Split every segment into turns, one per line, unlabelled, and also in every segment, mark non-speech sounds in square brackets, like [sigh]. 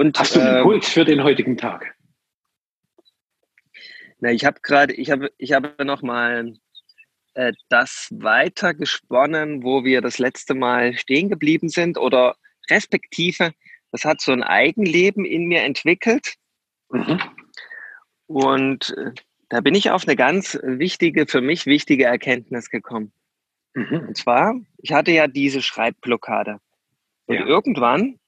Und,
Hast du einen
ähm,
Impuls für den heutigen Tag?
Na, ich habe gerade, ich habe, ich habe noch mal äh, das weiter gesponnen, wo wir das letzte Mal stehen geblieben sind oder respektive, das hat so ein Eigenleben in mir entwickelt
Mhm.
und äh, da bin ich auf eine ganz wichtige, für mich wichtige Erkenntnis gekommen.
Mhm.
Und zwar, ich hatte ja diese Schreibblockade. Und
Ja.
irgendwann,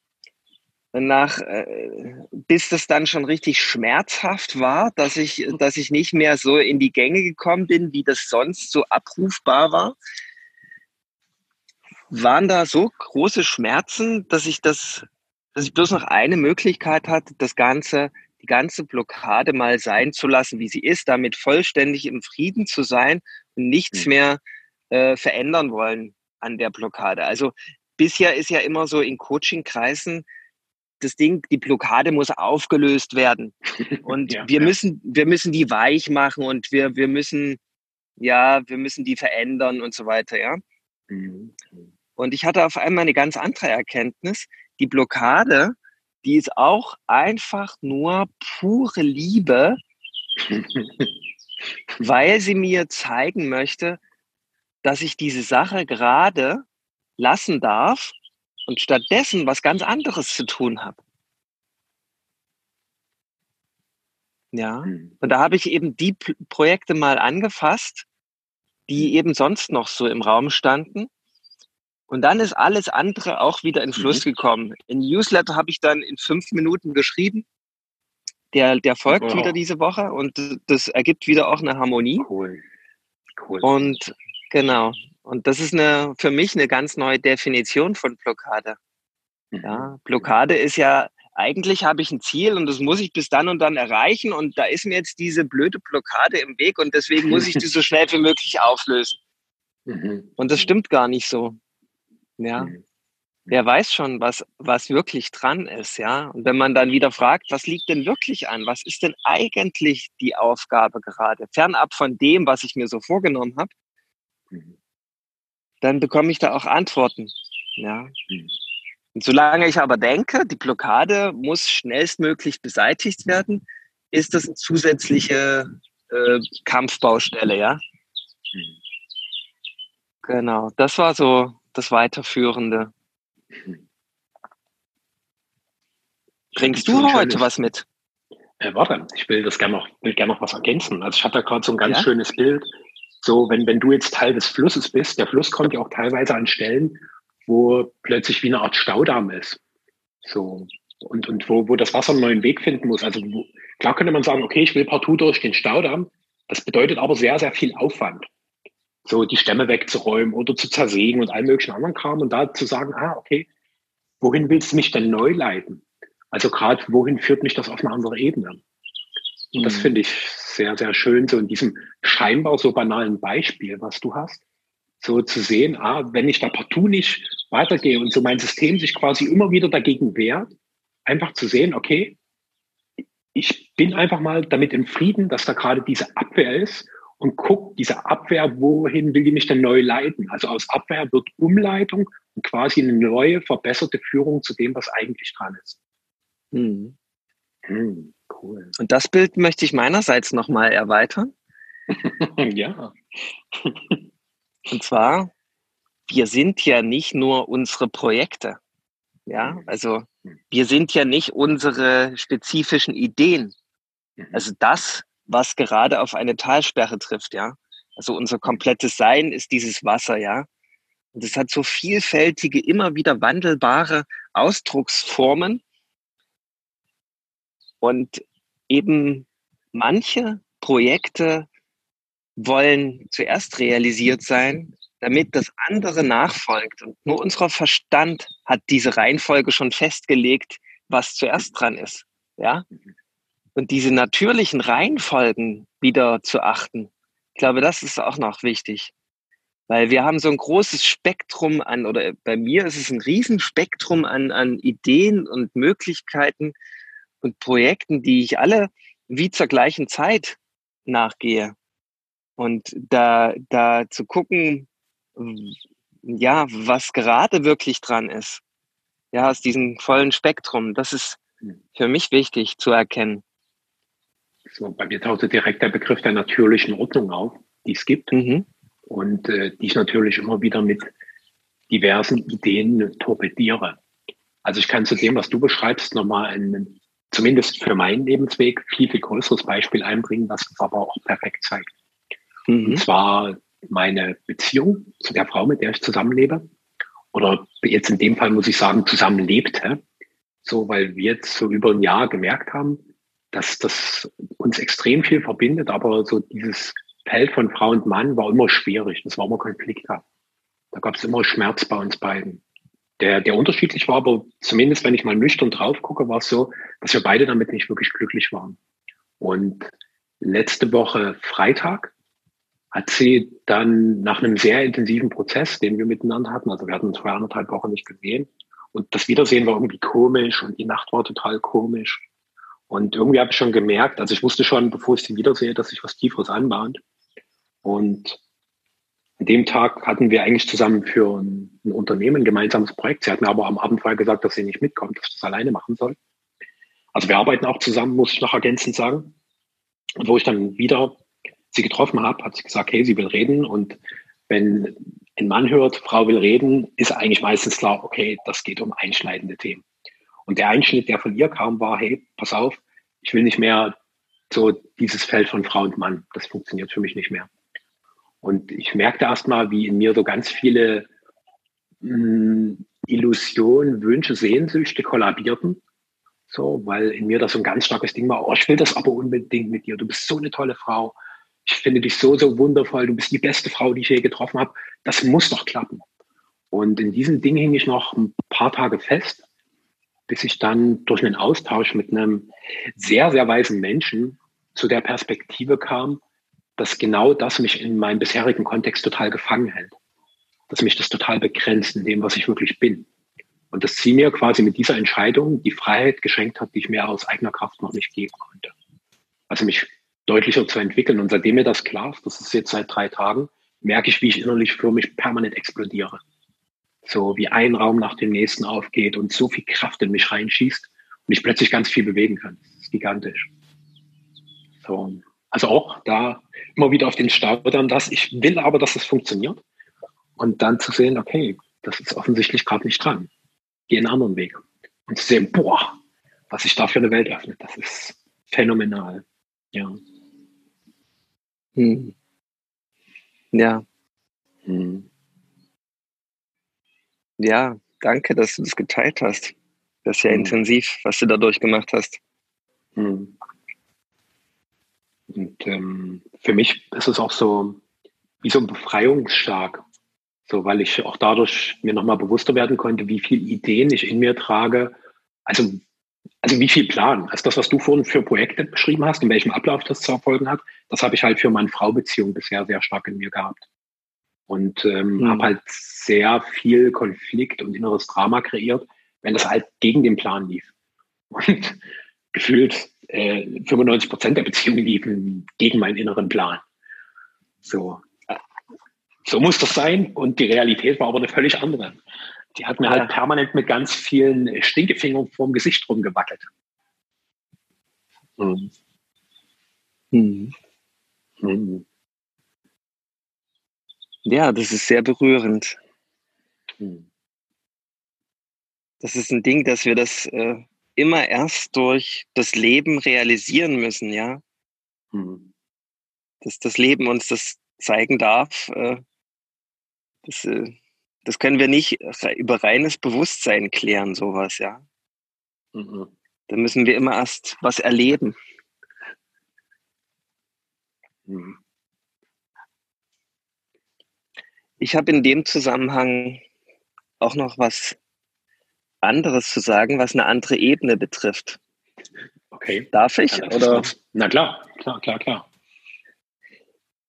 nach, äh, bis das dann schon richtig schmerzhaft war, dass ich, dass ich nicht mehr so in die Gänge gekommen bin, wie das sonst so abrufbar war, waren da so große Schmerzen, dass ich das, dass ich bloß noch eine Möglichkeit hatte, das Ganze, die ganze Blockade mal sein zu lassen, wie sie ist, damit vollständig im Frieden zu sein und nichts
Mhm.
mehr äh, verändern wollen an der Blockade. Also bisher ist ja immer so in Coaching-Kreisen das Ding, die Blockade muss aufgelöst werden. [laughs] Und
Ja,
wir
ja.
müssen, wir müssen die weich machen und wir, wir müssen, ja, wir müssen die verändern und so weiter, ja.
Mhm.
Und ich hatte auf einmal eine ganz andere Erkenntnis. Die Blockade, die ist auch einfach nur pure Liebe, [laughs] weil sie mir zeigen möchte, dass ich diese Sache gerade lassen darf und stattdessen was ganz anderes zu tun habe. Ja.
Mhm.
Und da habe ich eben die P Projekte mal angefasst, die eben sonst noch so im Raum standen. Und dann ist alles andere auch wieder in Fluss gekommen. In Newsletter habe ich dann in fünf Minuten geschrieben. Der, der folgt
Wow.
wieder diese Woche und das ergibt wieder auch eine Harmonie.
Cool. Cool.
Und genau. Und das ist eine, für mich eine ganz neue Definition von Blockade.
Mhm.
Ja, Blockade ist ja, eigentlich habe ich ein Ziel und das muss ich bis dann und dann erreichen und da ist mir jetzt diese blöde Blockade im Weg und deswegen muss ich die so [laughs] schnell wie möglich auflösen.
Mhm.
Und das stimmt gar nicht so. Ja,
Mhm.
wer weiß schon, was, was wirklich dran ist, ja. Und wenn man dann wieder fragt, was liegt denn wirklich an? Was ist denn eigentlich die Aufgabe gerade? Fernab von dem, was ich mir so vorgenommen habe. Dann bekomme ich da auch Antworten. Ja.
Mhm.
Und solange ich aber denke, die Blockade muss schnellstmöglich beseitigt werden, ist das eine zusätzliche äh, Kampfbaustelle, ja.
Mhm.
Genau, das war so das Weiterführende. Bringst
So ein
du heute
schönes-
was mit?
Äh, warte, ich will das gerne noch, will gerne noch was ergänzen. Also ich hatte da gerade so ein ganz
Ja?
schönes Bild. So, wenn, wenn du jetzt Teil des Flusses bist, der Fluss kommt ja auch teilweise an Stellen, wo plötzlich wie eine Art Staudamm ist. So. Und, und wo, wo das Wasser einen neuen Weg finden muss. Also wo, klar könnte man sagen, okay, ich will partout durch den Staudamm. Das bedeutet aber sehr, sehr viel Aufwand. So die Stämme wegzuräumen oder zu zersägen und all möglichen anderen Kram und da zu sagen, ah, okay, wohin willst du mich denn neu leiten? Also gerade, wohin führt mich das auf eine andere Ebene? Und das
Mhm.
finde ich sehr, sehr schön, so in diesem scheinbar so banalen Beispiel, was du hast, so zu sehen, ah, wenn ich da partout nicht weitergehe und so mein System sich quasi immer wieder dagegen wehrt, einfach zu sehen, okay, ich bin einfach mal damit im Frieden, dass da gerade diese Abwehr ist und guck, diese Abwehr, wohin will die mich denn neu leiten? Also aus Abwehr wird Umleitung und quasi eine neue, verbesserte Führung zu dem, was eigentlich dran ist.
Mhm.
Hm, cool.
Und das Bild möchte ich meinerseits nochmal erweitern. [laughs]
ja.
Und zwar, wir sind ja nicht nur unsere Projekte. Ja, also wir sind ja nicht unsere spezifischen Ideen. Also das, was gerade auf eine Talsperre trifft, ja. Also unser komplettes Sein ist dieses Wasser, ja. Und es hat so vielfältige, immer wieder wandelbare Ausdrucksformen. Und eben manche Projekte wollen zuerst realisiert sein, damit das andere nachfolgt. Und nur unser Verstand hat diese Reihenfolge schon festgelegt, was zuerst dran ist. Ja? Und diese natürlichen Reihenfolgen wieder zu achten, ich glaube, das ist auch noch wichtig. Weil wir haben so ein großes Spektrum an, oder bei mir ist es ein Riesenspektrum an, an Ideen und Möglichkeiten und Projekten, die ich alle wie zur gleichen Zeit nachgehe. Und da, da zu gucken, ja, was gerade wirklich dran ist. Ja, aus diesem vollen Spektrum. Das ist, hm. für mich wichtig zu erkennen.
So, bei mir tauchte direkt der Begriff der natürlichen Ordnung auf, die es gibt mhm. und äh, die ich natürlich immer wieder mit diversen Ideen torpediere. Also ich kann zu dem, was du beschreibst, nochmal ein, zumindest für meinen Lebensweg, viel, viel größeres Beispiel einbringen, was es aber auch perfekt zeigt. Mhm. Und zwar meine Beziehung zu der Frau, mit der ich zusammenlebe. Oder jetzt in dem Fall muss ich sagen, zusammenlebte. So, weil wir jetzt so über ein Jahr gemerkt haben, dass das uns extrem viel verbindet, aber so dieses Feld von Frau und Mann war immer schwierig. Das war immer konflikthaft. Da gab es immer Schmerz bei uns beiden. Der, der unterschiedlich war, aber zumindest wenn ich mal nüchtern drauf gucke, war es so, dass wir beide damit nicht wirklich glücklich waren. Und letzte Woche Freitag hat sie dann nach einem sehr intensiven Prozess, den wir miteinander hatten, also wir hatten uns vor anderthalb Wochen nicht gesehen, und das Wiedersehen war irgendwie komisch und die Nacht war total komisch. Und irgendwie habe ich schon gemerkt, also ich wusste schon, bevor ich sie wiedersehe, dass sich was Tieferes anbahnt. Und an dem Tag hatten wir eigentlich zusammen für ein, ein Unternehmen ein gemeinsames Projekt. Sie hat mir aber am Abend vorher gesagt, dass sie nicht mitkommt, dass ich das alleine machen soll. Also wir arbeiten auch zusammen, muss ich noch ergänzend sagen. Und wo ich dann wieder sie getroffen habe, hat sie gesagt, hey, sie will reden. Und wenn ein Mann hört, Frau will reden, ist eigentlich meistens klar, okay, das geht um einschneidende Themen. Und der Einschnitt, der von ihr kam, war, hey, pass auf, ich will nicht mehr so dieses Feld von Frau und Mann. Das funktioniert für mich nicht mehr. Und ich merkte erst mal, wie in mir so ganz viele hm, Illusionen, Wünsche, Sehnsüchte kollabierten. So, weil in mir das so ein ganz starkes Ding war, oh, ich will das aber unbedingt mit dir. Du bist so eine tolle Frau ich finde dich so, so wundervoll, du bist die beste Frau, die ich je getroffen habe, das muss doch klappen. Und in diesem Ding hing ich noch ein paar Tage fest, bis ich dann durch einen Austausch mit einem sehr, sehr weisen Menschen zu der Perspektive kam, dass genau das mich in meinem bisherigen Kontext total gefangen hält. Dass mich das total begrenzt in dem, was ich wirklich bin. Und dass sie mir quasi mit dieser Entscheidung die Freiheit geschenkt hat, die ich mir aus eigener Kraft noch nicht geben konnte. Also mich deutlicher zu entwickeln. Und seitdem mir das klar ist, das ist jetzt seit drei Tagen, merke ich, wie ich innerlich für mich permanent explodiere. So wie ein Raum nach dem nächsten aufgeht und so viel Kraft in mich reinschießt und ich plötzlich ganz viel bewegen kann. Das ist gigantisch. So. Also auch da immer wieder auf den Staudamm, dass ich will aber, dass es funktioniert. Und dann zu sehen, okay, das ist offensichtlich gerade nicht dran. Geh einen anderen Weg. Und zu sehen, boah, was sich da für eine Welt öffnet, das ist phänomenal. Ja.
Hm. Ja. Hm. Ja, danke, dass du das geteilt hast. Das ist ja hm. intensiv, was du dadurch gemacht hast. Hm.
Und ähm, für mich ist es auch so wie so ein Befreiungsschlag. So, weil ich auch dadurch mir nochmal bewusster werden konnte, wie viele Ideen ich in mir trage. Also also wie viel Plan? Also das, was du vorhin für Projekte beschrieben hast, in welchem Ablauf das zu erfolgen hat, das habe ich halt für meine Frau-Beziehung bisher sehr stark in mir gehabt. Und ähm, mhm. habe halt sehr viel Konflikt und inneres Drama kreiert, wenn das halt gegen den Plan lief. Und gefühlt äh, 95 Prozent der Beziehungen liefen gegen meinen inneren Plan. So. So muss das sein. Und die Realität war aber eine völlig andere. Die hat mir halt permanent mit ganz vielen Stinkefingern vorm Gesicht rumgewackelt. Hm.
Hm. Hm. Ja, das ist sehr berührend. Hm. Das ist ein Ding, dass wir das äh, immer erst durch das Leben realisieren müssen, ja. Hm. Dass das Leben uns das zeigen darf. Äh, das, äh, das können wir nicht über reines Bewusstsein klären, sowas, ja. Mhm. Da müssen wir immer erst was erleben. Mhm. Ich habe in dem Zusammenhang auch noch was anderes zu sagen, was eine andere Ebene betrifft.
Okay.
Darf ich?
Ja, oder? Na klar, klar, klar, klar.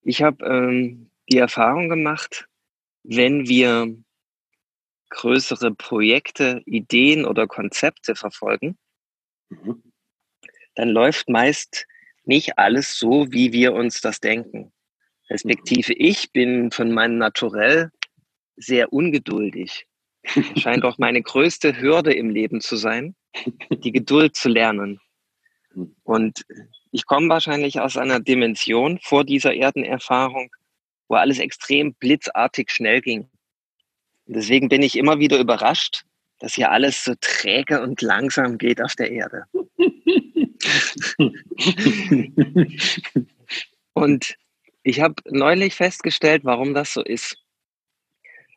Ich habe ähm, die Erfahrung gemacht, wenn wir größere Projekte, Ideen oder Konzepte verfolgen, mhm. dann läuft meist nicht alles so, wie wir uns das denken. Respektive mhm. ich bin von meinem Naturell sehr ungeduldig. Scheint auch meine größte Hürde im Leben zu sein, die Geduld zu lernen. Und ich komme wahrscheinlich aus einer Dimension vor dieser Erdenerfahrung, wo alles extrem blitzartig schnell ging. Und deswegen bin ich immer wieder überrascht, dass hier alles so träge und langsam geht auf der Erde. [laughs] und ich habe neulich festgestellt, warum das so ist.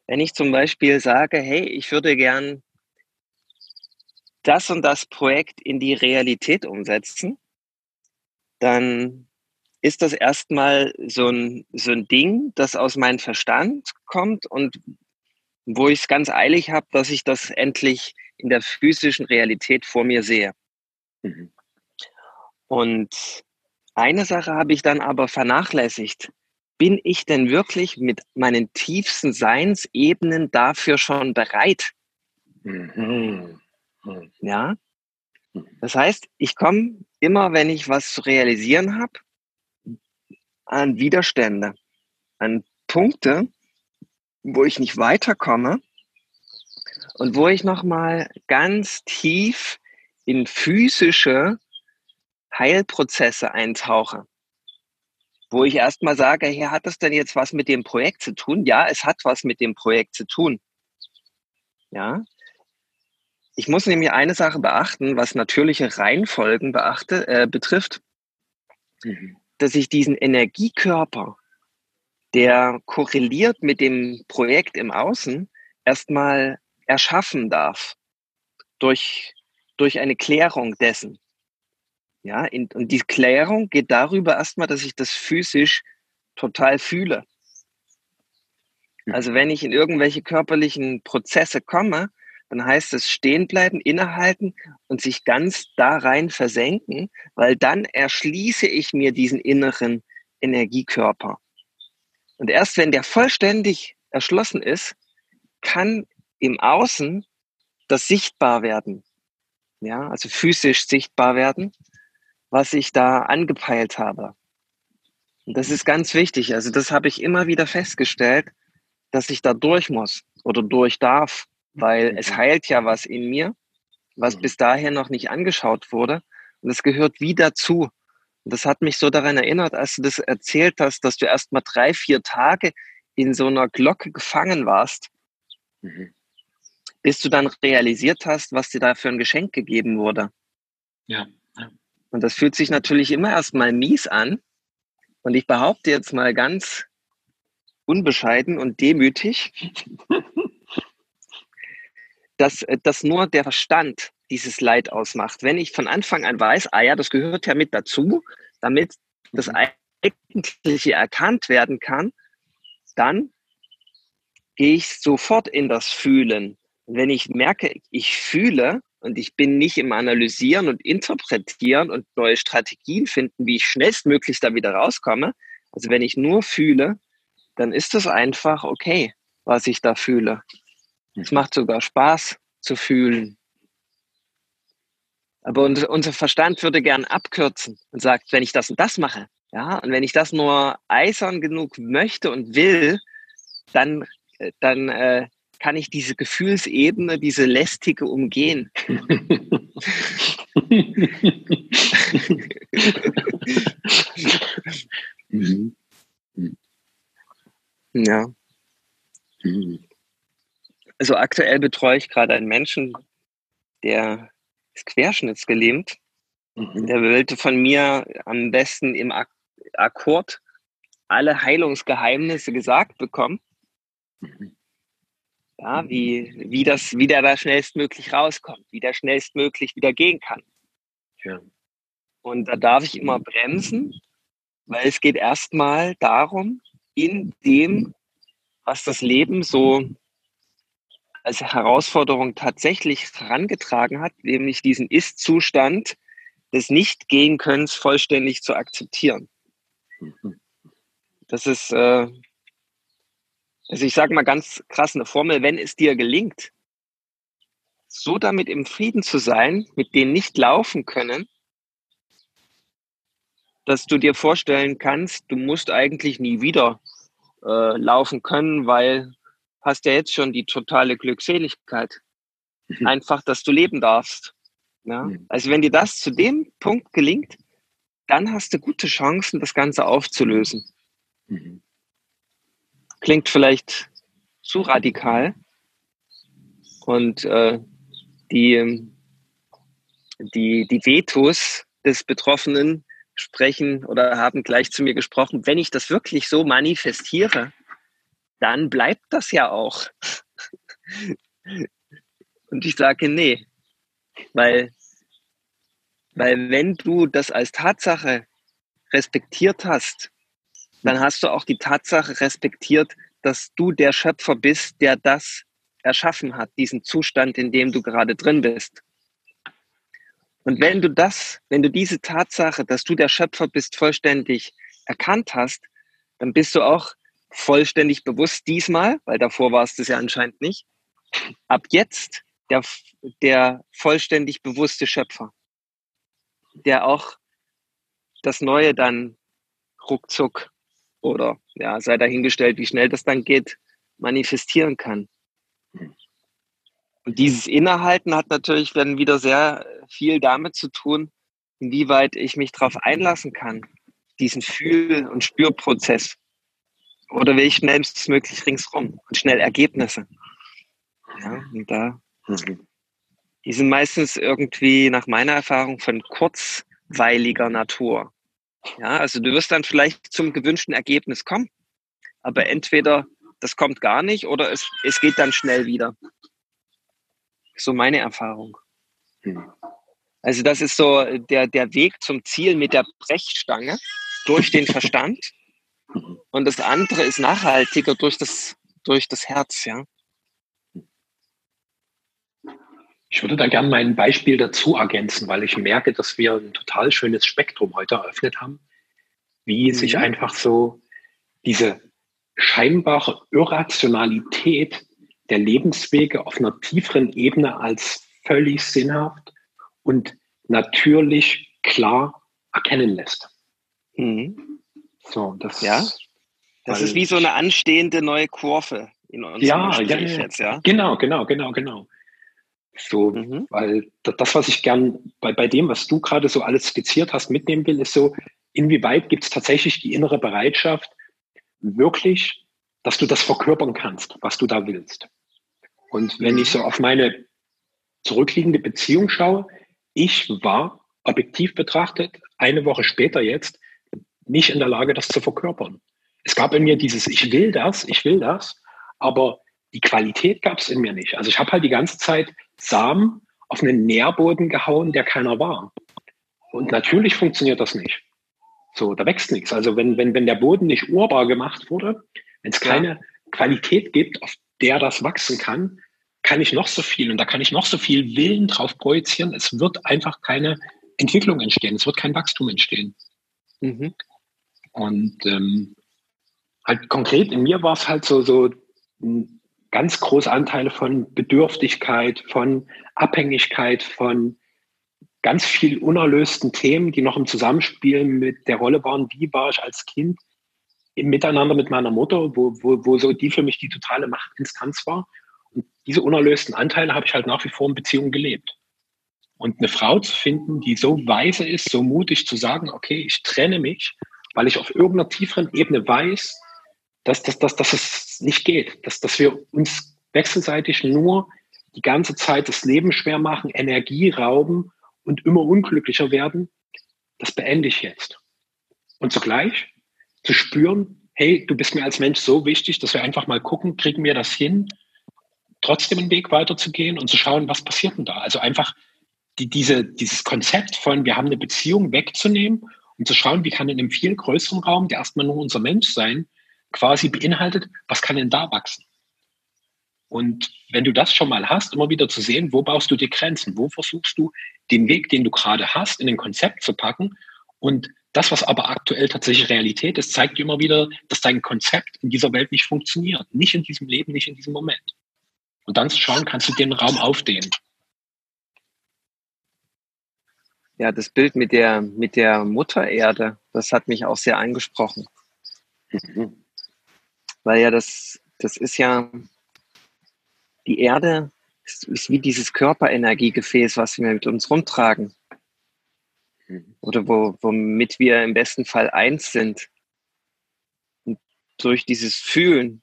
Wenn ich zum Beispiel sage, hey, ich würde gern das und das Projekt in die Realität umsetzen, dann ist das erstmal so ein, so ein Ding, das aus meinem Verstand kommt und wo ich es ganz eilig habe, dass ich das endlich in der physischen Realität vor mir sehe. Mhm. Und eine Sache habe ich dann aber vernachlässigt. Bin ich denn wirklich mit meinen tiefsten Seinsebenen dafür schon bereit? Mhm. mhm. Ja. Das heißt, ich komme immer, wenn ich was zu realisieren habe, an Widerstände, an Punkte, wo ich nicht weiterkomme und wo ich nochmal ganz tief in physische Heilprozesse eintauche. Wo ich erstmal sage, hier hat das denn jetzt was mit dem Projekt zu tun? Ja, es hat was mit dem Projekt zu tun. Ja. Ich muss nämlich eine Sache beachten, was natürliche Reihenfolgen beachte, äh, betrifft, mhm. dass ich diesen Energiekörper, der korreliert mit dem Projekt im Außen, erstmal erschaffen darf durch, durch eine Klärung dessen. Ja, in, und die Klärung geht darüber erstmal, dass ich das physisch total fühle. Also wenn ich in irgendwelche körperlichen Prozesse komme, dann heißt es stehen bleiben, innehalten und sich ganz da rein versenken, weil dann erschließe ich mir diesen inneren Energiekörper. Und erst wenn der vollständig erschlossen ist, kann im Außen das sichtbar werden. Ja, also physisch sichtbar werden, was ich da angepeilt habe. Und das ist ganz wichtig. Also das habe ich immer wieder festgestellt, dass ich da durch muss oder durch darf, weil es heilt ja was in mir, was bis dahin noch nicht angeschaut wurde. Und es gehört wie dazu. Und das hat mich so daran erinnert, als du das erzählt hast, dass du erst mal drei, vier Tage in so einer Glocke gefangen warst, mhm. bis du dann realisiert hast, was dir da für ein Geschenk gegeben wurde. Ja. Und das fühlt sich natürlich immer erst mal mies an. Und ich behaupte jetzt mal ganz unbescheiden und demütig, [laughs] dass, dass nur der Verstand dieses Leid ausmacht. Wenn ich von Anfang an weiß, ah ja, das gehört ja mit dazu, damit das mhm. Eigentliche erkannt werden kann, dann gehe ich sofort in das Fühlen. Und wenn ich merke, ich fühle und ich bin nicht im Analysieren und Interpretieren und neue Strategien finden, wie ich schnellstmöglich da wieder rauskomme, also wenn ich nur fühle, dann ist es einfach okay, was ich da fühle. Es macht sogar Spaß zu fühlen. Aber unser Verstand würde gern abkürzen und sagt, wenn ich das und das mache, ja, und wenn ich das nur eisern genug möchte und will, dann, äh, dann äh, kann ich diese Gefühlsebene, diese lästige umgehen. [laughs] ja. Also aktuell betreue ich gerade einen Menschen, der ist querschnittsgelähmt. Mhm. Der wollte von mir am besten im Ak Akkord alle Heilungsgeheimnisse gesagt bekommen. Mhm. Ja, wie, wie, das, wie der da schnellstmöglich rauskommt, wie der schnellstmöglich wieder gehen kann. Ja. Und da darf ich immer bremsen, weil es geht erstmal darum, in dem, was das Leben so als Herausforderung tatsächlich herangetragen hat, nämlich diesen Ist-Zustand des Nicht-Gehen-Könnens vollständig zu akzeptieren. Das ist, äh, also ich sage mal ganz krass eine Formel, wenn es dir gelingt, so damit im Frieden zu sein, mit denen nicht laufen können, dass du dir vorstellen kannst, du musst eigentlich nie wieder äh, laufen können, weil hast ja jetzt schon die totale Glückseligkeit. Mhm. Einfach, dass du leben darfst. Ja? Mhm. Also wenn dir das zu dem Punkt gelingt, dann hast du gute Chancen, das Ganze aufzulösen. Mhm. Klingt vielleicht zu radikal. Und äh, die, die, die Vetos des Betroffenen sprechen oder haben gleich zu mir gesprochen, wenn ich das wirklich so manifestiere, dann bleibt das ja auch. [laughs] Und ich sage, nee, weil, weil wenn du das als Tatsache respektiert hast, dann hast du auch die Tatsache respektiert, dass du der Schöpfer bist, der das erschaffen hat, diesen Zustand, in dem du gerade drin bist. Und wenn du das, wenn du diese Tatsache, dass du der Schöpfer bist, vollständig erkannt hast, dann bist du auch vollständig bewusst diesmal, weil davor war es das ja anscheinend nicht, ab jetzt der, der vollständig bewusste Schöpfer, der auch das Neue dann ruckzuck oder ja, sei dahingestellt, wie schnell das dann geht, manifestieren kann. Und dieses Innehalten hat natürlich dann wieder sehr viel damit zu tun, inwieweit ich mich darauf einlassen kann, diesen Fühl- und Spürprozess. Oder will ich schnellstmöglich ringsrum und schnell Ergebnisse. Ja, und da, mhm. die sind meistens irgendwie nach meiner Erfahrung von kurzweiliger Natur. Ja, also du wirst dann vielleicht zum gewünschten Ergebnis kommen, aber entweder das kommt gar nicht oder es, es geht dann schnell wieder. So meine Erfahrung. Mhm. Also das ist so der, der Weg zum Ziel mit der Brechstange durch den Verstand. Und das andere ist nachhaltiger durch das, durch das Herz, ja.
Ich würde da gerne mein Beispiel dazu ergänzen, weil ich merke, dass wir ein total schönes Spektrum heute eröffnet haben, wie mhm. sich einfach so diese scheinbare Irrationalität der Lebenswege auf einer tieferen Ebene als völlig sinnhaft und natürlich klar erkennen lässt.
Mhm. So, das, ja, das ist wie so eine anstehende neue Kurve in unserem
ja, ja, ja, jetzt, ja. Genau, genau, genau, genau. So, mhm. weil das, was ich gern bei, bei dem, was du gerade so alles skizziert hast, mitnehmen will, ist so, inwieweit gibt es tatsächlich die innere Bereitschaft, wirklich, dass du das verkörpern kannst, was du da willst. Und wenn mhm. ich so auf meine zurückliegende Beziehung schaue, ich war objektiv betrachtet eine Woche später jetzt nicht in der Lage, das zu verkörpern. Es gab in mir dieses, ich will das, ich will das, aber die Qualität gab es in mir nicht. Also ich habe halt die ganze Zeit Samen auf einen Nährboden gehauen, der keiner war. Und natürlich funktioniert das nicht. So, da wächst nichts. Also wenn, wenn, wenn der Boden nicht urbar gemacht wurde, wenn es keine ja. Qualität gibt, auf der das wachsen kann, kann ich noch so viel und da kann ich noch so viel Willen drauf projizieren. Es wird einfach keine Entwicklung entstehen. Es wird kein Wachstum entstehen. Mhm. Und ähm, halt konkret in mir war es halt so, so ganz große Anteile von Bedürftigkeit, von Abhängigkeit, von ganz viel unerlösten Themen, die noch im Zusammenspiel mit der Rolle waren, wie war ich als Kind im Miteinander mit meiner Mutter, wo, wo, wo so die für mich die totale Machtinstanz war diese unerlösten Anteile habe ich halt nach wie vor in Beziehungen gelebt. Und eine Frau zu finden, die so weise ist, so mutig zu sagen, okay, ich trenne mich, weil ich auf irgendeiner tieferen Ebene weiß, dass, dass, dass, dass es nicht geht, dass, dass wir uns wechselseitig nur die ganze Zeit das Leben schwer machen, Energie rauben und immer unglücklicher werden, das beende ich jetzt. Und zugleich zu spüren, hey, du bist mir als Mensch so wichtig, dass wir einfach mal gucken, kriegen wir das hin, trotzdem einen Weg weiterzugehen und zu schauen, was passiert denn da? Also einfach die, diese, dieses Konzept von, wir haben eine Beziehung wegzunehmen und zu schauen, wie kann in einem viel größeren Raum, der erstmal nur unser Mensch sein, quasi beinhaltet, was kann denn da wachsen? Und wenn du das schon mal hast, immer wieder zu sehen, wo baust du die Grenzen? Wo versuchst du, den Weg, den du gerade hast, in ein Konzept zu packen? Und das, was aber aktuell tatsächlich Realität ist, zeigt dir immer wieder, dass dein Konzept in dieser Welt nicht funktioniert. Nicht in diesem Leben, nicht in diesem Moment. Und dann zu schauen, kannst du den Raum aufdehnen.
Ja, das Bild mit der, mit der Mutter Erde, das hat mich auch sehr angesprochen. Mhm. Weil ja das, das ist ja, die Erde ist, ist wie dieses Körperenergiegefäß, was wir mit uns rumtragen. Mhm. Oder wo, womit wir im besten Fall eins sind. Und durch dieses Fühlen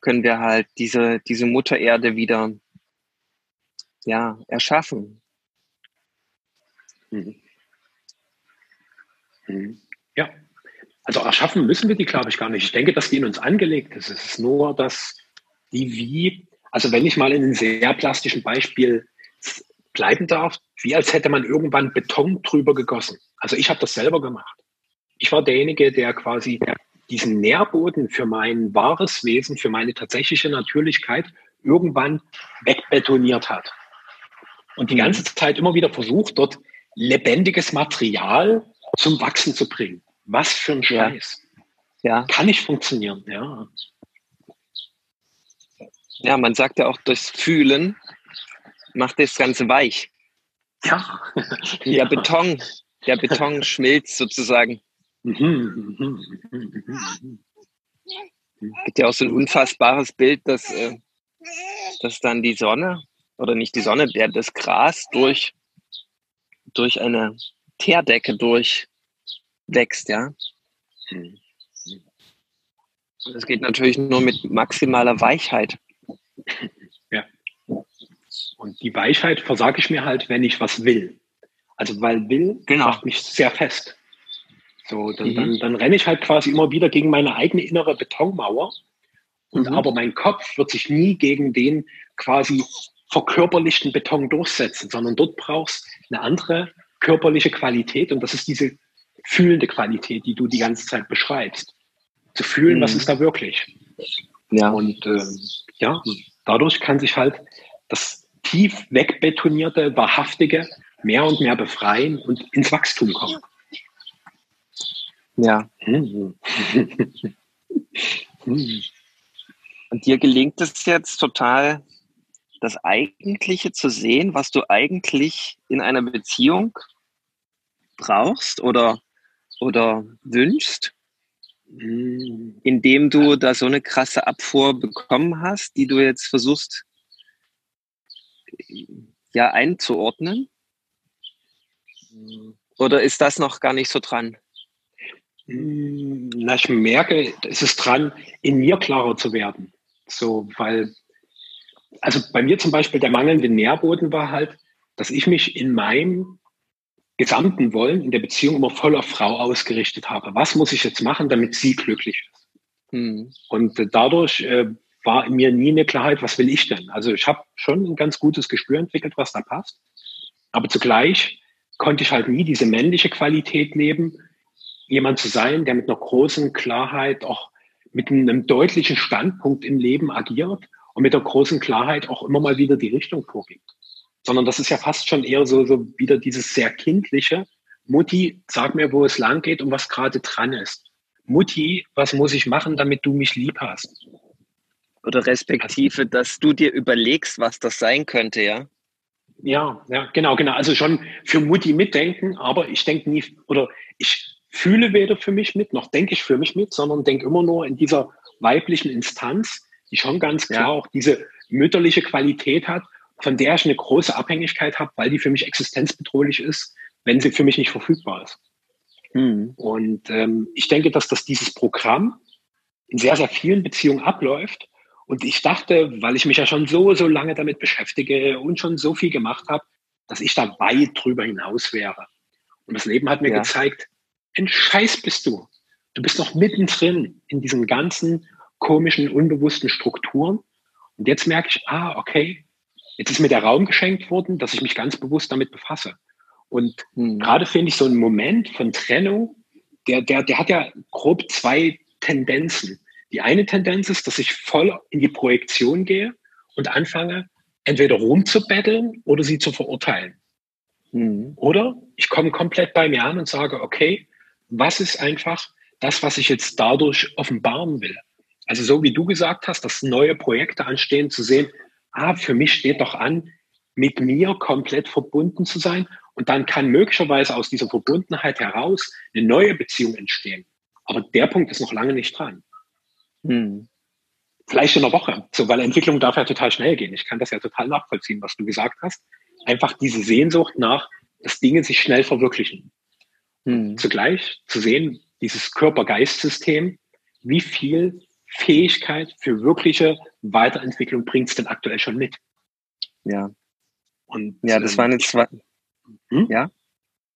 können wir halt diese, diese Mutter Erde wieder ja, erschaffen.
Mhm. Mhm. Also erschaffen müssen wir die, glaube ich, gar nicht. Ich denke, dass die in uns angelegt ist. Es ist nur, dass die wie, also wenn ich mal in einem sehr plastischen Beispiel bleiben darf, wie als hätte man irgendwann Beton drüber gegossen. Also ich habe das selber gemacht. Ich war derjenige, der quasi diesen Nährboden für mein wahres Wesen, für meine tatsächliche Natürlichkeit irgendwann wegbetoniert hat. Und die ganze Zeit immer wieder versucht, dort lebendiges Material zum Wachsen zu bringen. Was für ein Scheiß. Ja. ja. Kann nicht funktionieren, ja.
Ja, man sagt ja auch, durchs Fühlen macht das Ganze weich.
Ja.
Der ja. Beton, der Beton [laughs] schmilzt sozusagen. Mhm, mhm, mhm, Gibt ja auch so ein unfassbares Bild, dass, äh, dass dann die Sonne, oder nicht die Sonne, der das Gras durch, durch eine Teerdecke durchwächst, ja. Das geht natürlich nur mit maximaler Weichheit.
Ja. Und die Weichheit versage ich mir halt, wenn ich was will. Also weil will genau. macht mich sehr fest. So, dann, mhm. dann, dann renne ich halt quasi immer wieder gegen meine eigene innere Betonmauer. Und mhm. aber mein Kopf wird sich nie gegen den quasi verkörperlichten Beton durchsetzen, sondern dort brauchst eine andere körperliche Qualität und das ist diese fühlende Qualität, die du die ganze Zeit beschreibst. Zu fühlen, mhm. was ist da wirklich. Ja. Und äh, ja, dadurch kann sich halt das tief wegbetonierte, wahrhaftige mehr und mehr befreien und ins Wachstum kommen.
Ja. Mhm. [laughs] Und dir gelingt es jetzt total, das Eigentliche zu sehen, was du eigentlich in einer Beziehung brauchst oder, oder wünschst, indem du da so eine krasse Abfuhr bekommen hast, die du jetzt versuchst ja einzuordnen? Oder ist das noch gar nicht so dran?
Na, ich merke, es ist dran, in mir klarer zu werden. So, weil, also bei mir zum Beispiel der mangelnde Nährboden war halt, dass ich mich in meinem gesamten Wollen in der Beziehung immer voller Frau ausgerichtet habe. Was muss ich jetzt machen, damit sie glücklich ist? Hm. Und äh, dadurch äh, war in mir nie eine Klarheit, was will ich denn? Also ich habe schon ein ganz gutes Gespür entwickelt, was da passt. Aber zugleich konnte ich halt nie diese männliche Qualität leben, jemand zu sein, der mit einer großen Klarheit auch mit einem deutlichen Standpunkt im Leben agiert und mit der großen Klarheit auch immer mal wieder die Richtung vorgibt. Sondern das ist ja fast schon eher so, so wieder dieses sehr kindliche. Mutti, sag mir, wo es lang geht und was gerade dran ist. Mutti, was muss ich machen, damit du mich lieb hast?
Oder respektive, dass du dir überlegst, was das sein könnte, ja?
Ja, ja, genau, genau. Also schon für Mutti mitdenken, aber ich denke nie, oder ich fühle weder für mich mit, noch denke ich für mich mit, sondern denke immer nur in dieser weiblichen Instanz, die schon ganz klar ja. auch diese mütterliche Qualität hat, von der ich eine große Abhängigkeit habe, weil die für mich existenzbedrohlich ist, wenn sie für mich nicht verfügbar ist. Hm. Und ähm, ich denke, dass das dieses Programm in sehr, sehr vielen Beziehungen abläuft. Und ich dachte, weil ich mich ja schon so, so lange damit beschäftige und schon so viel gemacht habe, dass ich da weit drüber hinaus wäre. Und das Leben hat mir ja. gezeigt, ein Scheiß bist du. Du bist noch mittendrin in diesen ganzen komischen, unbewussten Strukturen. Und jetzt merke ich, ah, okay, jetzt ist mir der Raum geschenkt worden, dass ich mich ganz bewusst damit befasse. Und hm. gerade finde ich so einen Moment von Trennung, der, der, der hat ja grob zwei Tendenzen. Die eine Tendenz ist, dass ich voll in die Projektion gehe und anfange, entweder rumzubetteln oder sie zu verurteilen. Mhm. Oder ich komme komplett bei mir an und sage, okay, was ist einfach das, was ich jetzt dadurch offenbaren will? Also so wie du gesagt hast, dass neue Projekte anstehen, zu sehen, ah, für mich steht doch an, mit mir komplett verbunden zu sein. Und dann kann möglicherweise aus dieser Verbundenheit heraus eine neue Beziehung entstehen. Aber der Punkt ist noch lange nicht dran.
Hm.
vielleicht in einer Woche, so, weil Entwicklung darf ja total schnell gehen. Ich kann das ja total nachvollziehen, was du gesagt hast. Einfach diese Sehnsucht nach, dass Dinge sich schnell verwirklichen. Hm. Zugleich zu sehen, dieses Körper-Geist-System, wie viel Fähigkeit für wirkliche Weiterentwicklung bringt es denn aktuell schon mit?
Ja. Und, ja, das ähm, waren jetzt zwei. Hm? Ja,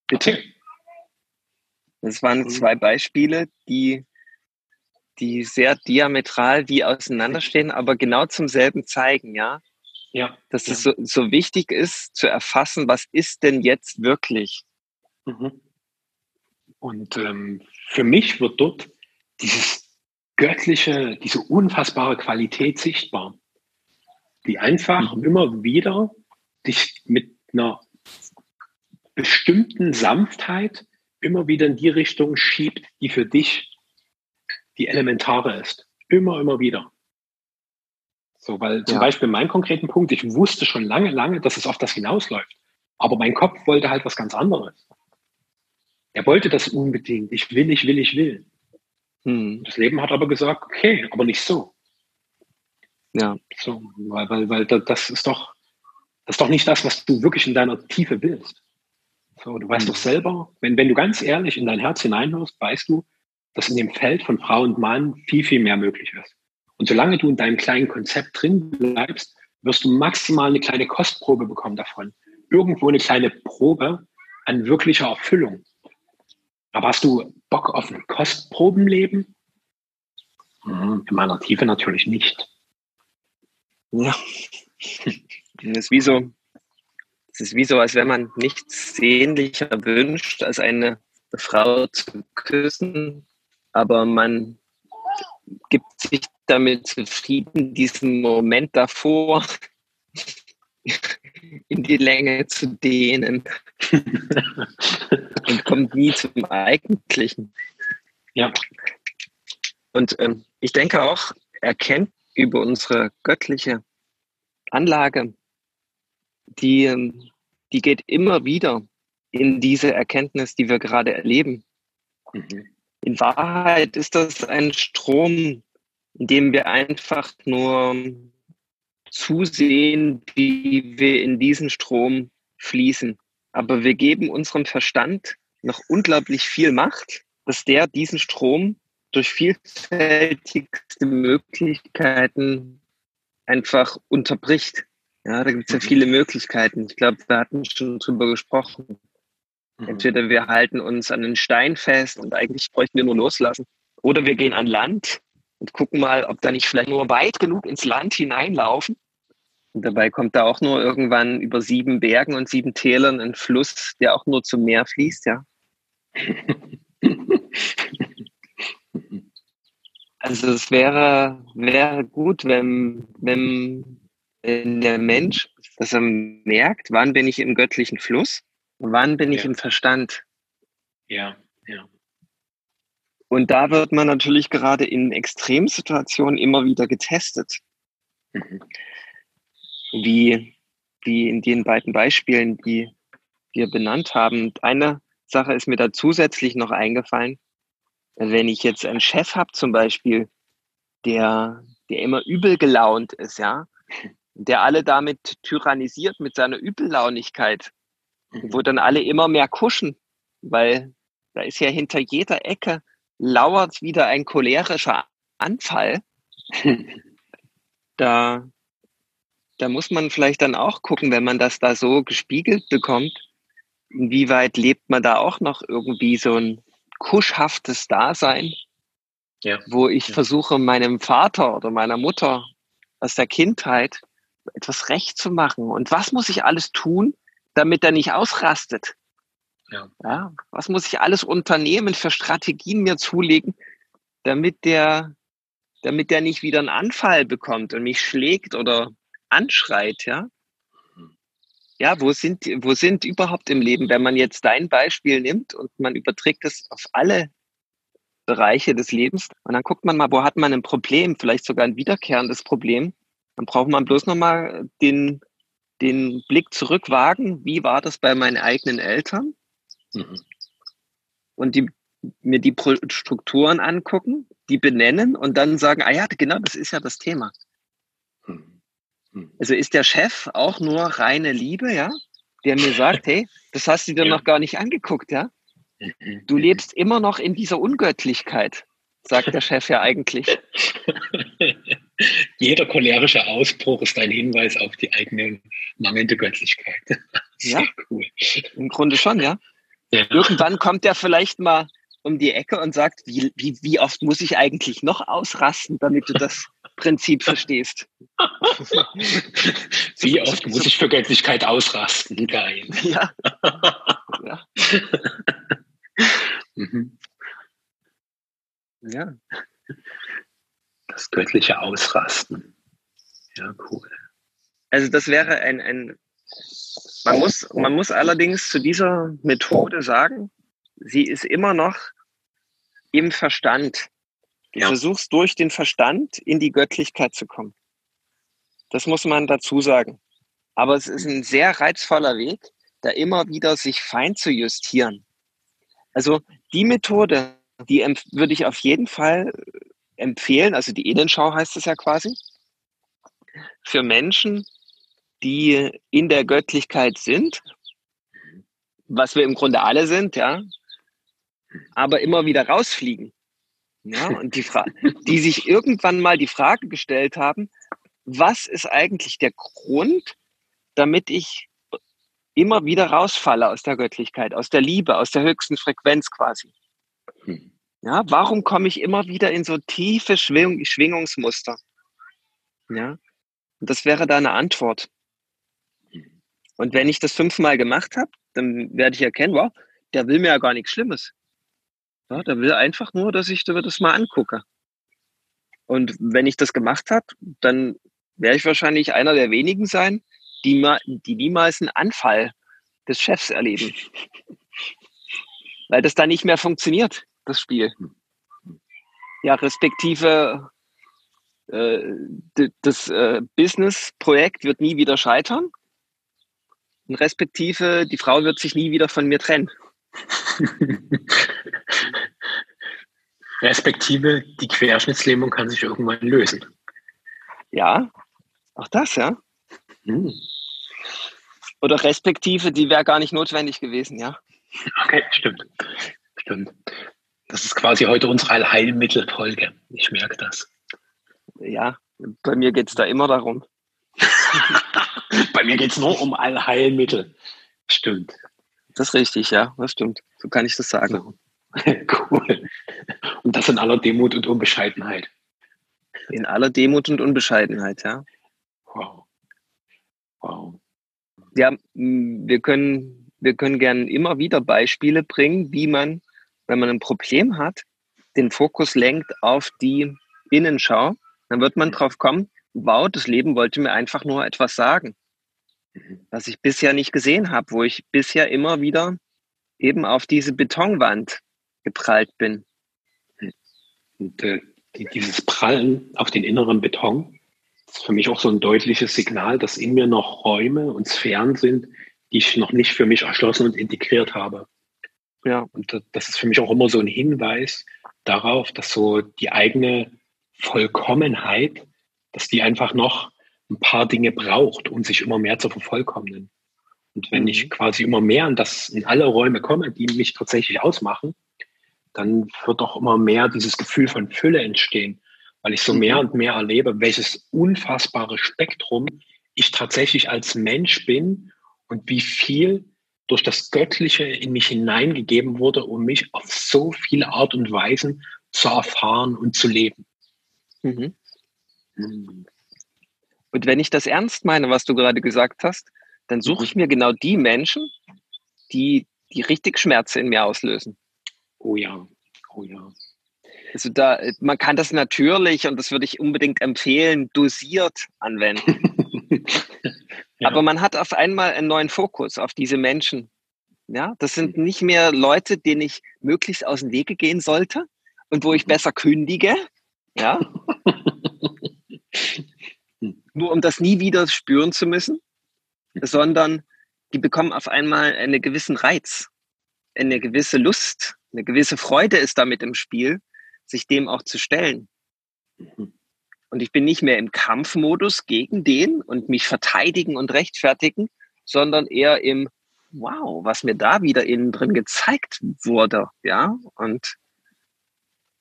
bitte. Okay. Das waren hm. zwei Beispiele, die, die sehr diametral wie auseinanderstehen, aber genau zum selben zeigen, ja. Ja. Dass ja. es so, so wichtig ist, zu erfassen, was ist denn jetzt wirklich?
Mhm. Und ähm, für mich wird dort dieses göttliche, diese unfassbare Qualität sichtbar, die einfach mhm. immer wieder dich mit einer bestimmten Sanftheit immer wieder in die Richtung schiebt, die für dich die elementare ist. Immer, immer wieder. So, weil zum ja. Beispiel mein konkreten Punkt, ich wusste schon lange, lange, dass es auf das hinausläuft. Aber mein Kopf wollte halt was ganz anderes. Er wollte das unbedingt. Ich will, ich will, ich will. Hm. Das Leben hat aber gesagt, okay, aber nicht so. Ja. So, weil, weil, weil das ist doch, das ist doch nicht das, was du wirklich in deiner Tiefe willst. So, du weißt hm. doch selber, wenn, wenn du ganz ehrlich in dein Herz hineinhörst, weißt du, dass in dem Feld von Frau und Mann viel, viel mehr möglich ist. Und solange du in deinem kleinen Konzept drin bleibst, wirst du maximal eine kleine Kostprobe bekommen davon. Irgendwo eine kleine Probe an wirklicher Erfüllung. Aber hast du Bock auf ein Kostprobenleben? Hm, in meiner Tiefe natürlich nicht.
Ja. Das ist wie so, es ist wie so, als wenn man nichts sehnlicher wünscht, als eine Frau zu küssen, aber man gibt sich damit zufrieden, diesen Moment davor in die Länge zu dehnen [laughs] und kommt nie zum Eigentlichen. Ja. Und ähm, ich denke auch, erkennt über unsere göttliche Anlage, die, ähm, die geht immer wieder in diese Erkenntnis, die wir gerade erleben. Mhm. In Wahrheit ist das ein Strom, in dem wir einfach nur zusehen, wie wir in diesen Strom fließen. Aber wir geben unserem Verstand noch unglaublich viel Macht, dass der diesen Strom durch vielfältigste Möglichkeiten einfach unterbricht. Ja, da gibt es ja viele Möglichkeiten. Ich glaube, wir hatten schon drüber gesprochen. Mhm. Entweder wir halten uns an den Stein fest und eigentlich bräuchten wir nur loslassen. Oder wir gehen an Land und gucken mal, ob da nicht vielleicht nur weit genug ins Land hineinlaufen. Und dabei kommt da auch nur irgendwann über sieben Bergen und sieben Tälern ein Fluss, der auch nur zum Meer fließt, ja. [laughs] Also es wäre, wäre gut, wenn, wenn, wenn der Mensch, dass er merkt, wann bin ich im göttlichen Fluss Wann bin ich ja. im Verstand?
Ja, ja.
Und da wird man natürlich gerade in Extremsituationen immer wieder getestet. Mhm. Wie, wie in den beiden Beispielen, die wir benannt haben. Eine Sache ist mir da zusätzlich noch eingefallen. Wenn ich jetzt einen Chef habe zum Beispiel, der, der immer übel gelaunt ist, ja, der alle damit tyrannisiert mit seiner Übellaunigkeit, wo dann alle immer mehr kuschen, weil da ist ja hinter jeder Ecke lauert wieder ein cholerischer Anfall. [laughs] da, da muss man vielleicht dann auch gucken, wenn man das da so gespiegelt bekommt, inwieweit lebt man da auch noch irgendwie so ein kuschhaftes Dasein, ja. wo ich ja. versuche, meinem Vater oder meiner Mutter aus der Kindheit etwas recht zu machen. Und was muss ich alles tun, damit er nicht ausrastet. Ja. ja. Was muss ich alles unternehmen für Strategien mir zulegen, damit der, damit der nicht wieder einen Anfall bekommt und mich schlägt oder anschreit, ja? Ja, wo sind, wo sind überhaupt im Leben, wenn man jetzt dein Beispiel nimmt und man überträgt es auf alle Bereiche des Lebens und dann guckt man mal, wo hat man ein Problem, vielleicht sogar ein wiederkehrendes Problem, dann braucht man bloß nochmal den den Blick zurückwagen, wie war das bei meinen eigenen Eltern? Mhm. Und die, mir die Strukturen angucken, die benennen und dann sagen, ah ja, genau, das ist ja das Thema. Hm. Hm. Also ist der Chef auch nur reine Liebe, ja? Der mir sagt, hey, das hast du dir ja. noch gar nicht angeguckt, ja? Mhm. Du lebst immer noch in dieser Ungöttlichkeit, sagt der Chef ja eigentlich. [laughs]
Jeder cholerische Ausbruch ist ein Hinweis auf die eigene mangelnde Göttlichkeit. [laughs]
Sehr ja, cool. Im Grunde schon, ja. Ja. Irgendwann kommt er vielleicht mal um die Ecke und sagt, wie, wie, wie oft muss ich eigentlich noch ausrasten, damit du das [laughs] Prinzip verstehst? [laughs]
wie oft muss ich für Göttlichkeit ausrasten? Geil. [laughs] Ja. ja. mhm. ja. Das göttliche Ausrasten. Ja, cool.
Also das wäre ein, ein man muss, man muss allerdings zu dieser Methode sagen, sie ist immer noch im Verstand. Du ja. versuchst durch den Verstand in die Göttlichkeit zu kommen. Das muss man dazu sagen. Aber es ist ein sehr reizvoller Weg, da immer wieder sich fein zu justieren. Also die Methode, die würde ich auf jeden Fall empfehlen, also die Innenschau heißt es ja quasi, für Menschen, die in der Göttlichkeit sind, was wir im Grunde alle sind, ja, aber immer wieder rausfliegen. Ja, und die, Fra [laughs] die sich irgendwann mal die Frage gestellt haben, was ist eigentlich der Grund, damit ich immer wieder rausfalle aus der Göttlichkeit, aus der Liebe, aus der höchsten Frequenz quasi. Ja, warum komme ich immer wieder in so tiefe Schwing Schwingungsmuster? Ja, und das wäre da eine Antwort. Und wenn ich das fünfmal gemacht habe, dann werde ich erkennen, wow, der will mir ja gar nichts Schlimmes. Ja, der will einfach nur, dass ich das mal angucke. Und wenn ich das gemacht habe, dann werde ich wahrscheinlich einer der wenigen sein, die, die niemals einen Anfall des Chefs erleben. Weil das dann nicht mehr funktioniert, das Spiel. Ja, respektive äh, das äh, Business-Projekt wird nie wieder scheitern. Und respektive die Frau wird sich nie wieder von mir trennen. [laughs]
respektive die Querschnittslähmung kann sich irgendwann lösen.
Ja, auch das, ja. Hm. Oder respektive, die wäre gar nicht notwendig gewesen, ja.
Okay, stimmt. Stimmt. Das ist quasi heute unsere Allheilmittelfolge. Ich merke das.
Ja, bei mir geht es da immer darum. [laughs]
bei mir geht es nur um Allheilmittel. Stimmt.
Das ist richtig, ja, das stimmt. So kann ich das sagen. [laughs]
cool. Und das in aller Demut und Unbescheidenheit.
In aller Demut und Unbescheidenheit, ja.
Wow.
Wow. Ja, wir können, wir können gerne immer wieder Beispiele bringen, wie man, wenn man ein Problem hat, den Fokus lenkt auf die Innenschau. Dann wird man mhm. drauf kommen, wow, das Leben wollte mir einfach nur etwas sagen, mhm. was ich bisher nicht gesehen habe, wo ich bisher immer wieder eben auf diese Betonwand geprallt bin.
Und äh, dieses Prallen auf den inneren Beton, ist für mich auch so ein deutliches Signal, dass in mir noch Räume und Sphären sind, die ich noch nicht für mich erschlossen und integriert habe. Ja, und das ist für mich auch immer so ein Hinweis darauf, dass so die eigene Vollkommenheit, dass die einfach noch ein paar Dinge braucht, um sich immer mehr zu vervollkommnen. Und wenn ich mhm. quasi immer mehr in, das, in alle Räume komme, die mich tatsächlich ausmachen, dann wird auch immer mehr dieses Gefühl von Fülle entstehen weil ich so mehr mhm. und mehr erlebe, welches unfassbare Spektrum ich tatsächlich als Mensch bin und wie viel durch das Göttliche in mich hineingegeben wurde, um mich auf so viele Art und Weisen zu erfahren und zu leben. Mhm.
Mhm. Und wenn ich das ernst meine, was du gerade gesagt hast, dann suche ich mir genau die Menschen, die die richtig Schmerze in mir auslösen.
Oh ja, oh ja.
Also da, man kann das natürlich, und das würde ich unbedingt empfehlen, dosiert anwenden. [laughs] ja. Aber man hat auf einmal einen neuen Fokus auf diese Menschen. Ja, das sind mhm. nicht mehr Leute, denen ich möglichst aus dem Wege gehen sollte und wo ich mhm. besser kündige. Ja. [laughs] Nur um das nie wieder spüren zu müssen, sondern die bekommen auf einmal einen gewissen Reiz, eine gewisse Lust, eine gewisse Freude ist damit im Spiel, sich dem auch zu stellen. Und ich bin nicht mehr im Kampfmodus gegen den und mich verteidigen und rechtfertigen, sondern eher im Wow, was mir da wieder innen drin gezeigt wurde, ja. Und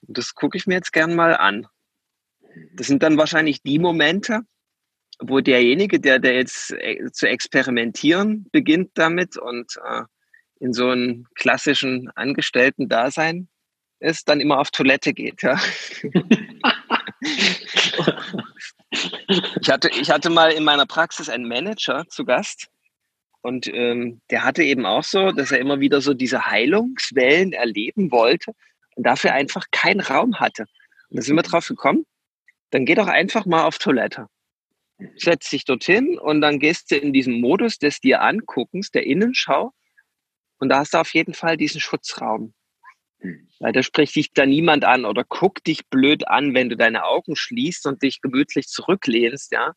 das gucke ich mir jetzt gern mal an. Das sind dann wahrscheinlich die Momente, wo derjenige, der, der jetzt äh, zu experimentieren beginnt damit und äh, in so einem klassischen Angestellten-Dasein ist, dann immer auf Toilette geht. Ja. ich, hatte, ich hatte mal in meiner Praxis einen Manager zu Gast und ähm, der hatte eben auch so, dass er immer wieder so diese Heilungswellen erleben wollte und dafür einfach keinen Raum hatte. Und da sind wir drauf gekommen, dann geh doch einfach mal auf Toilette. Setz dich dorthin und dann gehst du in diesen Modus des dir Anguckens, der Innenschau. Und da hast du auf jeden Fall diesen Schutzraum. Weil da spricht dich da niemand an oder guckt dich blöd an, wenn du deine Augen schließt und dich gemütlich zurücklehnst, ja.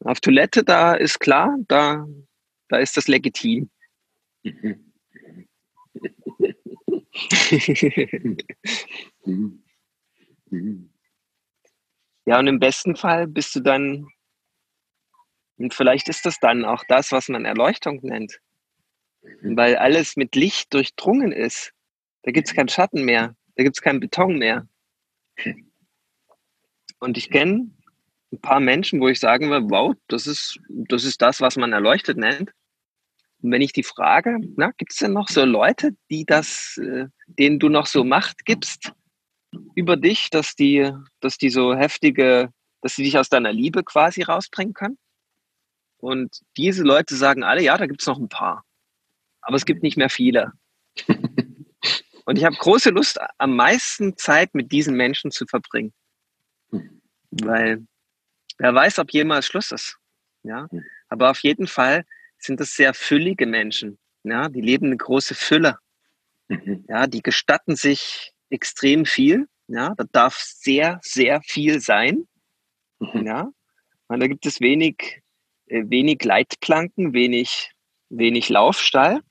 Auf Toilette, da ist klar, da, da ist das legitim. [laughs] Ja, und im besten Fall bist du dann, und vielleicht ist das dann auch das, was man Erleuchtung nennt, mhm. weil alles mit Licht durchdrungen ist. Da gibt es keinen Schatten mehr, da gibt es keinen Beton mehr. Und ich kenne ein paar Menschen, wo ich sagen würde, wow, das ist, das ist das, was man erleuchtet nennt. Und wenn ich die frage, gibt es denn noch so Leute, die das, äh, denen du noch so Macht gibst, über dich, dass die, dass die so heftige, dass sie dich aus deiner Liebe quasi rausbringen können. Und diese Leute sagen alle, ja, da gibt es noch ein paar. Aber es gibt nicht mehr viele. [laughs] Und ich habe große Lust, am meisten Zeit mit diesen Menschen zu verbringen. Weil wer weiß, ob jemals Schluss ist. Ja? Aber auf jeden Fall sind das sehr füllige Menschen. Ja? Die leben eine große Fülle. Ja, die gestatten sich extrem viel. Ja, da darf sehr, sehr viel sein. Mhm. Ja, und da gibt es wenig, äh, wenig Leitplanken, wenig, wenig Laufstall.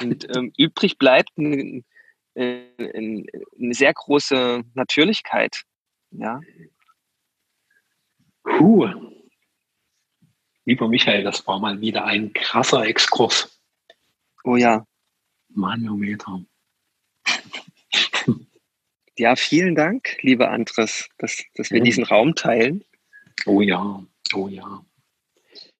und [laughs] ähm, übrig bleibt eine, äh, eine sehr große Natürlichkeit. Ja.
Puh. Lieber Michael, das war mal wieder ein krasser Exkurs.
Oh ja.
Manometer.
Ja, vielen Dank, lieber Andres, dass, dass wir mhm. diesen Raum teilen.
Oh ja, oh ja.